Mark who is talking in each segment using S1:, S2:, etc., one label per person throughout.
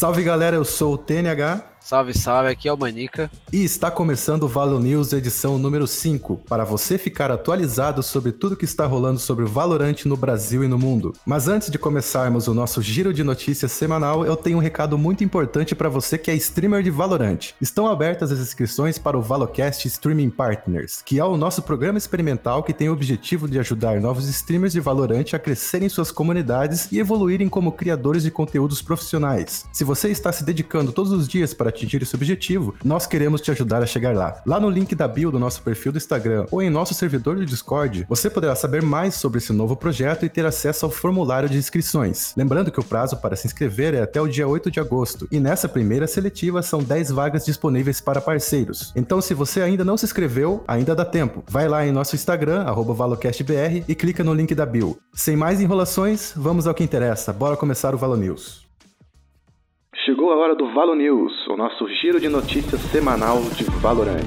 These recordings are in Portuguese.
S1: Salve galera, eu sou o TNH.
S2: Salve, salve, aqui é o Manica.
S1: E está começando o Valo News edição número 5, para você ficar atualizado sobre tudo que está rolando sobre o Valorant no Brasil e no mundo. Mas antes de começarmos o nosso giro de notícias semanal, eu tenho um recado muito importante para você que é streamer de Valorant. Estão abertas as inscrições para o Valocast Streaming Partners, que é o nosso programa experimental que tem o objetivo de ajudar novos streamers de Valorant a crescerem suas comunidades e evoluírem como criadores de conteúdos profissionais. Se você está se dedicando todos os dias para atingir esse objetivo, nós queremos te ajudar a chegar lá. Lá no link da bio do nosso perfil do Instagram ou em nosso servidor do Discord, você poderá saber mais sobre esse novo projeto e ter acesso ao formulário de inscrições. Lembrando que o prazo para se inscrever é até o dia 8 de agosto, e nessa primeira seletiva são 10 vagas disponíveis para parceiros. Então, se você ainda não se inscreveu, ainda dá tempo. Vai lá em nosso Instagram, ValoCastBR, e clica no link da bio. Sem mais enrolações, vamos ao que interessa. Bora começar o Valo News. Chegou a hora do Valo News, o nosso giro de notícias semanal de Valorant.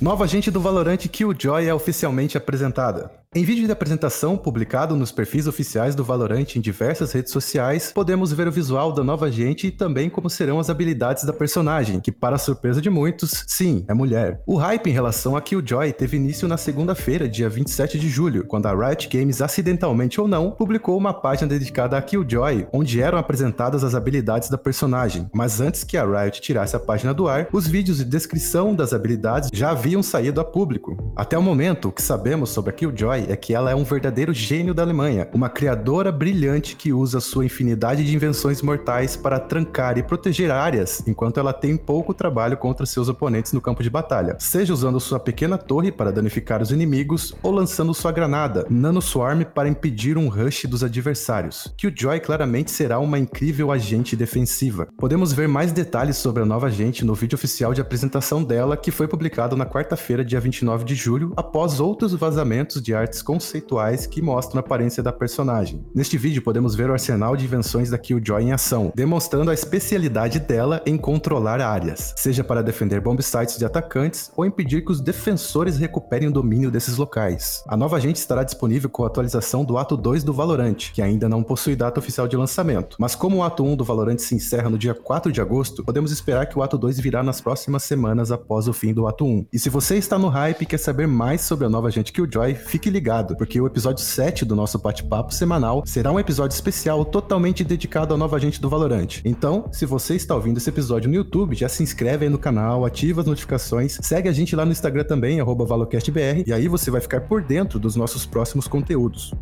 S1: Nova agente do Valorant Killjoy é oficialmente apresentada. Em vídeo de apresentação publicado nos perfis oficiais do Valorant em diversas redes sociais, podemos ver o visual da nova agente e também como serão as habilidades da personagem, que para surpresa de muitos, sim, é mulher. O hype em relação a Killjoy teve início na segunda-feira, dia 27 de julho, quando a Riot Games, acidentalmente ou não, publicou uma página dedicada a Killjoy, onde eram apresentadas as habilidades da personagem. Mas antes que a Riot tirasse a página do ar, os vídeos de descrição das habilidades já haviam saído a público. Até o momento, o que sabemos sobre a Killjoy é que ela é um verdadeiro gênio da Alemanha, uma criadora brilhante que usa sua infinidade de invenções mortais para trancar e proteger áreas, enquanto ela tem pouco trabalho contra seus oponentes no campo de batalha, seja usando sua pequena torre para danificar os inimigos ou lançando sua granada, Nano Swarm, para impedir um rush dos adversários. Killjoy claramente será uma incrível agente defensiva. Podemos ver mais detalhes sobre a nova agente no vídeo oficial de apresentação dela, que foi publicado na quarta-feira, dia 29 de julho, após outros vazamentos de arte artes conceituais que mostram a aparência da personagem. Neste vídeo podemos ver o arsenal de invenções da Killjoy em ação, demonstrando a especialidade dela em controlar áreas, seja para defender bomb sites de atacantes ou impedir que os defensores recuperem o domínio desses locais. A nova agente estará disponível com a atualização do Ato 2 do Valorant, que ainda não possui data oficial de lançamento, mas como o Ato 1 do Valorant se encerra no dia 4 de agosto, podemos esperar que o Ato 2 virá nas próximas semanas após o fim do Ato 1. E se você está no hype e quer saber mais sobre a nova agente Killjoy, fique ligado ligado, porque o episódio 7 do nosso bate-papo semanal será um episódio especial totalmente dedicado à nova agente do Valorante. Então, se você está ouvindo esse episódio no YouTube, já se inscreve aí no canal, ativa as notificações, segue a gente lá no Instagram também, ValocastBR, e aí você vai ficar por dentro dos nossos próximos conteúdos.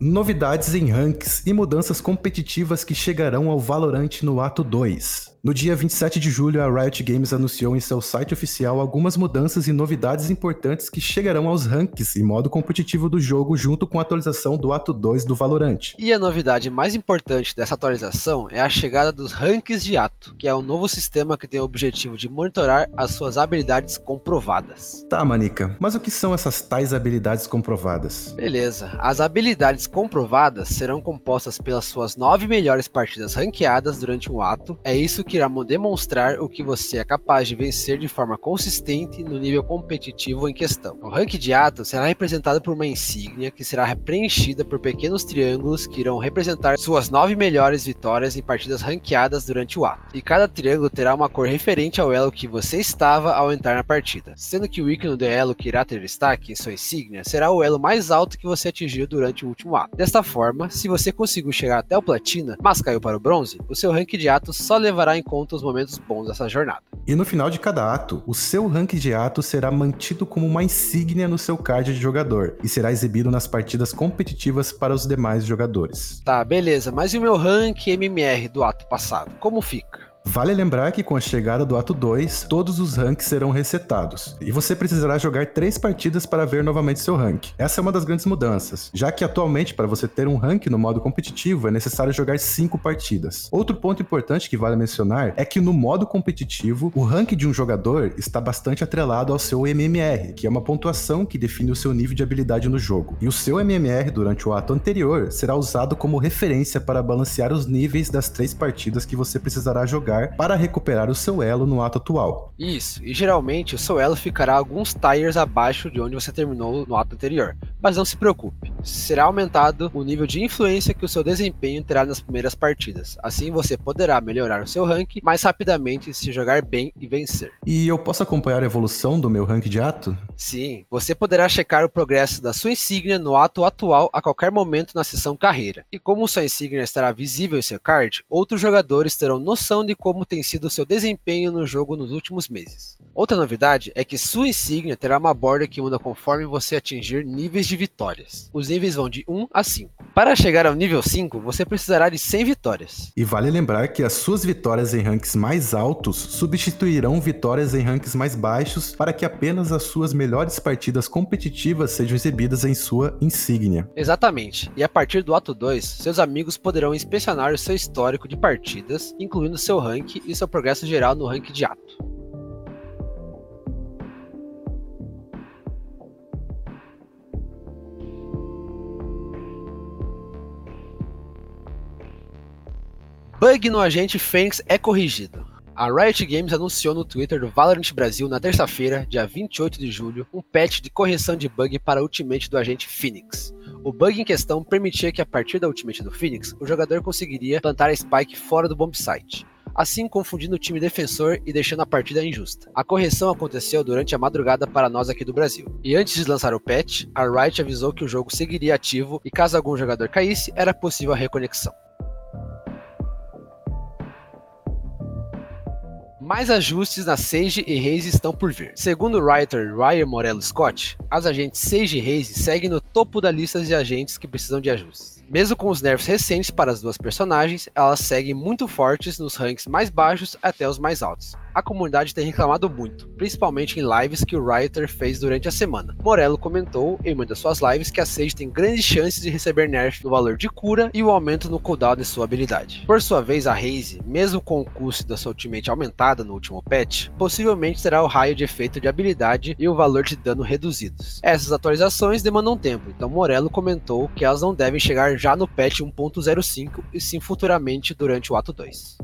S1: Novidades em ranks e mudanças competitivas que chegarão ao Valorant no Ato 2. No dia 27 de julho, a Riot Games anunciou em seu site oficial algumas mudanças e novidades importantes que chegarão aos ranks e modo competitivo do jogo junto com a atualização do Ato 2 do Valorant.
S2: E a novidade mais importante dessa atualização é a chegada dos ranks de Ato, que é um novo sistema que tem o objetivo de monitorar as suas habilidades comprovadas.
S1: Tá, Manica, mas o que são essas tais habilidades comprovadas?
S2: Beleza, as habilidades comprovadas serão compostas pelas suas nove melhores partidas ranqueadas durante um ato. É isso que que irá demonstrar o que você é capaz de vencer de forma consistente no nível competitivo em questão. O rank de ato será representado por uma insígnia que será preenchida por pequenos triângulos que irão representar suas nove melhores vitórias em partidas ranqueadas durante o ato. E cada triângulo terá uma cor referente ao elo que você estava ao entrar na partida, sendo que o ícone do elo que irá ter destaque em sua insígnia será o elo mais alto que você atingiu durante o último ato. Desta forma, se você conseguiu chegar até o platina, mas caiu para o bronze, o seu rank de ato só levará em conta os momentos bons dessa jornada.
S1: E no final de cada ato, o seu rank de ato será mantido como uma insígnia no seu card de jogador e será exibido nas partidas competitivas para os demais jogadores.
S2: Tá, beleza, mas e o meu rank MMR do ato passado? Como fica?
S1: Vale lembrar que com a chegada do ato 2, todos os ranks serão resetados, e você precisará jogar três partidas para ver novamente seu rank. Essa é uma das grandes mudanças, já que atualmente para você ter um rank no modo competitivo é necessário jogar cinco partidas. Outro ponto importante que vale mencionar é que no modo competitivo, o rank de um jogador está bastante atrelado ao seu MMR, que é uma pontuação que define o seu nível de habilidade no jogo. E o seu MMR durante o ato anterior será usado como referência para balancear os níveis das três partidas que você precisará jogar jogar para recuperar o seu elo no ato atual.
S2: Isso, e geralmente o seu elo ficará alguns tires abaixo de onde você terminou no ato anterior. Mas não se preocupe, será aumentado o nível de influência que o seu desempenho terá nas primeiras partidas. Assim você poderá melhorar o seu rank mais rapidamente se jogar bem e vencer.
S1: E eu posso acompanhar a evolução do meu rank de ato?
S2: Sim, você poderá checar o progresso da sua insígnia no ato atual a qualquer momento na sessão carreira. E como sua insígnia estará visível em seu card, outros jogadores terão noção de como tem sido o seu desempenho no jogo nos últimos meses. Outra novidade é que sua insígnia terá uma borda que muda conforme você atingir níveis de vitórias. Os níveis vão de 1 a 5. Para chegar ao nível 5, você precisará de 100 vitórias.
S1: E vale lembrar que as suas vitórias em ranks mais altos substituirão vitórias em ranks mais baixos para que apenas as suas melhores partidas competitivas sejam exibidas em sua insígnia.
S2: Exatamente. E a partir do ato 2, seus amigos poderão inspecionar o seu histórico de partidas, incluindo seu rank e seu progresso geral no rank de ato. Bug no agente Fênix é corrigido. A Riot Games anunciou no Twitter do Valorant Brasil na terça-feira, dia 28 de julho, um patch de correção de bug para o ultimate do agente Phoenix. O bug em questão permitia que a partir da ultimate do Phoenix, o jogador conseguiria plantar a Spike fora do bomb site, assim confundindo o time defensor e deixando a partida injusta. A correção aconteceu durante a madrugada para nós aqui do Brasil. E antes de lançar o patch, a Riot avisou que o jogo seguiria ativo e caso algum jogador caísse, era possível a reconexão. Mais ajustes na Sage e Raze estão por vir. Segundo o writer Ryan Morello Scott, as agentes Sage e Raze seguem no topo da lista de agentes que precisam de ajustes. Mesmo com os nerfs recentes para as duas personagens, elas seguem muito fortes nos ranks mais baixos até os mais altos a comunidade tem reclamado muito, principalmente em lives que o Writer fez durante a semana. Morello comentou em uma das suas lives que a Sage tem grandes chances de receber nerf no valor de cura e o aumento no cooldown de sua habilidade. Por sua vez, a Raze, mesmo com o custo da sua ultimate aumentada no último patch, possivelmente terá o raio de efeito de habilidade e o valor de dano reduzidos. Essas atualizações demandam tempo, então Morello comentou que elas não devem chegar já no patch 1.05 e sim futuramente durante o ato 2.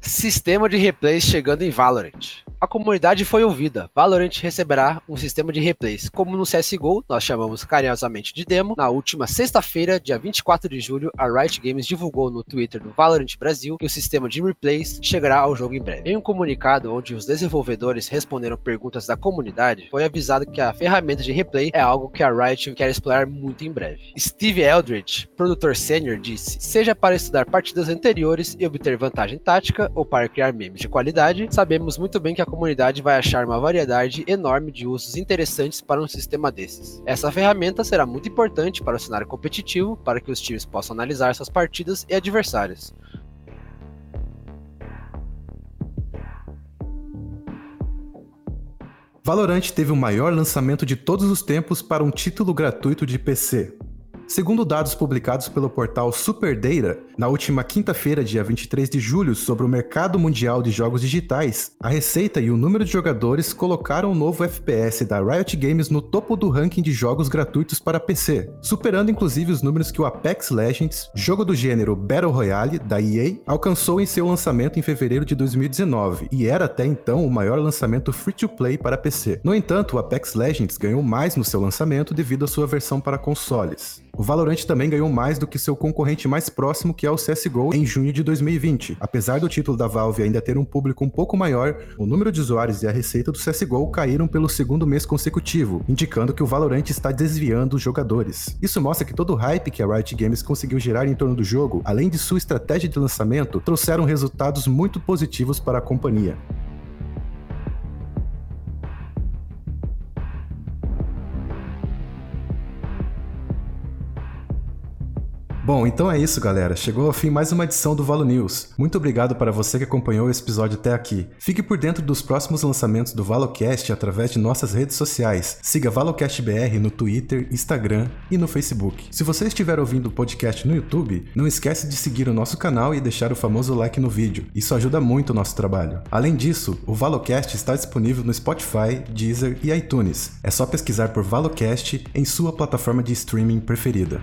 S2: Sistema de replays chegando em Valorant. A comunidade foi ouvida. Valorant receberá um sistema de replays, como no CSGO, nós chamamos carinhosamente de demo. Na última sexta-feira, dia 24 de julho, a Riot Games divulgou no Twitter do Valorant Brasil que o sistema de replays chegará ao jogo em breve. Em um comunicado onde os desenvolvedores responderam perguntas da comunidade, foi avisado que a ferramenta de replay é algo que a Riot quer explorar muito em breve. Steve Eldridge, produtor sênior, disse: seja para estudar partidas anteriores e obter vantagem tática ou para criar memes de qualidade, sabemos muito bem que a comunidade vai achar uma variedade enorme de usos interessantes para um sistema desses. Essa ferramenta será muito importante para o cenário competitivo, para que os times possam analisar suas partidas e adversários.
S1: Valorant teve o maior lançamento de todos os tempos para um título gratuito de PC. Segundo dados publicados pelo portal Superdata, na última quinta-feira, dia 23 de julho, sobre o mercado mundial de jogos digitais, a receita e o número de jogadores colocaram o novo FPS da Riot Games no topo do ranking de jogos gratuitos para PC, superando inclusive os números que o Apex Legends, jogo do gênero Battle Royale da EA, alcançou em seu lançamento em fevereiro de 2019 e era até então o maior lançamento free-to-play para PC. No entanto, o Apex Legends ganhou mais no seu lançamento devido à sua versão para consoles. O Valorant também ganhou mais do que seu concorrente mais próximo, que é o CSGO, em junho de 2020. Apesar do título da Valve ainda ter um público um pouco maior, o número de usuários e a receita do CSGO caíram pelo segundo mês consecutivo, indicando que o Valorant está desviando os jogadores. Isso mostra que todo o hype que a Riot Games conseguiu gerar em torno do jogo, além de sua estratégia de lançamento, trouxeram resultados muito positivos para a companhia. Bom, então é isso, galera. Chegou ao fim mais uma edição do Valo News. Muito obrigado para você que acompanhou esse episódio até aqui. Fique por dentro dos próximos lançamentos do ValoCast através de nossas redes sociais. Siga ValoCastBR no Twitter, Instagram e no Facebook. Se você estiver ouvindo o podcast no YouTube, não esquece de seguir o nosso canal e deixar o famoso like no vídeo. Isso ajuda muito o nosso trabalho. Além disso, o ValoCast está disponível no Spotify, Deezer e iTunes. É só pesquisar por ValoCast em sua plataforma de streaming preferida.